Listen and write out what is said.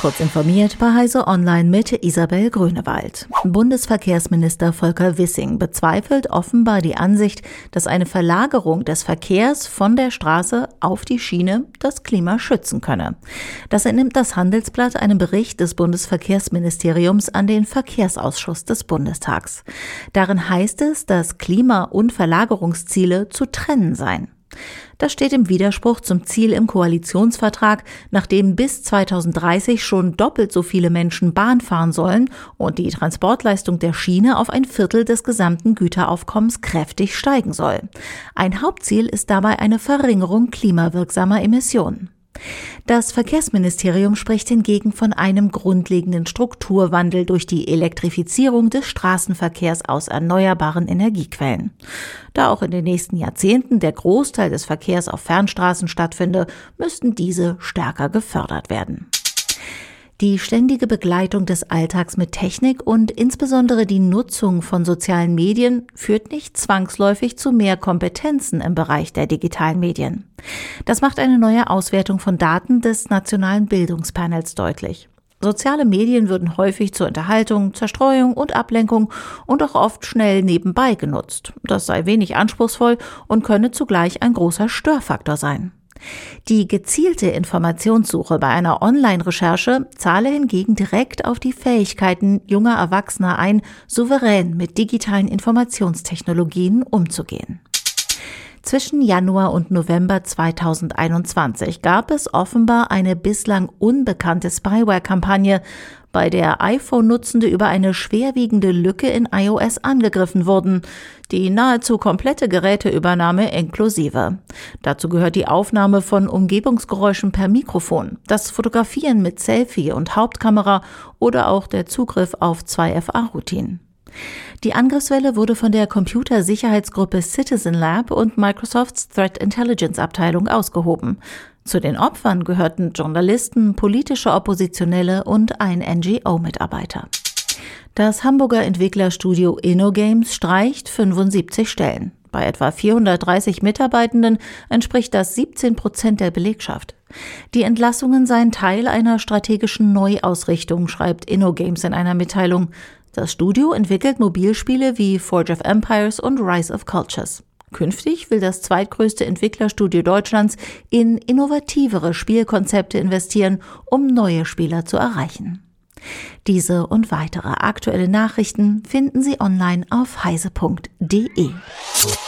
Kurz informiert bei Heise Online mit Isabel Grünewald. Bundesverkehrsminister Volker Wissing bezweifelt offenbar die Ansicht, dass eine Verlagerung des Verkehrs von der Straße auf die Schiene das Klima schützen könne. Das entnimmt das Handelsblatt einem Bericht des Bundesverkehrsministeriums an den Verkehrsausschuss des Bundestags. Darin heißt es, dass Klima- und Verlagerungsziele zu trennen seien. Das steht im Widerspruch zum Ziel im Koalitionsvertrag, nachdem bis 2030 schon doppelt so viele Menschen Bahn fahren sollen und die Transportleistung der Schiene auf ein Viertel des gesamten Güteraufkommens kräftig steigen soll. Ein Hauptziel ist dabei eine Verringerung klimawirksamer Emissionen. Das Verkehrsministerium spricht hingegen von einem grundlegenden Strukturwandel durch die Elektrifizierung des Straßenverkehrs aus erneuerbaren Energiequellen. Da auch in den nächsten Jahrzehnten der Großteil des Verkehrs auf Fernstraßen stattfinde, müssten diese stärker gefördert werden. Die ständige Begleitung des Alltags mit Technik und insbesondere die Nutzung von sozialen Medien führt nicht zwangsläufig zu mehr Kompetenzen im Bereich der digitalen Medien. Das macht eine neue Auswertung von Daten des Nationalen Bildungspanels deutlich. Soziale Medien würden häufig zur Unterhaltung, Zerstreuung und Ablenkung und auch oft schnell nebenbei genutzt. Das sei wenig anspruchsvoll und könne zugleich ein großer Störfaktor sein. Die gezielte Informationssuche bei einer Online-Recherche zahle hingegen direkt auf die Fähigkeiten junger Erwachsener ein, souverän mit digitalen Informationstechnologien umzugehen. Zwischen Januar und November 2021 gab es offenbar eine bislang unbekannte Spyware-Kampagne, bei der iPhone-Nutzende über eine schwerwiegende Lücke in iOS angegriffen wurden, die nahezu komplette Geräteübernahme inklusive. Dazu gehört die Aufnahme von Umgebungsgeräuschen per Mikrofon, das Fotografieren mit Selfie und Hauptkamera oder auch der Zugriff auf 2FA-Routinen. Die Angriffswelle wurde von der Computersicherheitsgruppe Citizen Lab und Microsofts Threat Intelligence Abteilung ausgehoben. Zu den Opfern gehörten Journalisten, politische Oppositionelle und ein NGO-Mitarbeiter. Das Hamburger Entwicklerstudio InnoGames streicht 75 Stellen. Bei etwa 430 Mitarbeitenden entspricht das 17 Prozent der Belegschaft. Die Entlassungen seien Teil einer strategischen Neuausrichtung, schreibt InnoGames in einer Mitteilung. Das Studio entwickelt Mobilspiele wie Forge of Empires und Rise of Cultures. Künftig will das zweitgrößte Entwicklerstudio Deutschlands in innovativere Spielkonzepte investieren, um neue Spieler zu erreichen. Diese und weitere aktuelle Nachrichten finden Sie online auf heise.de. Cool.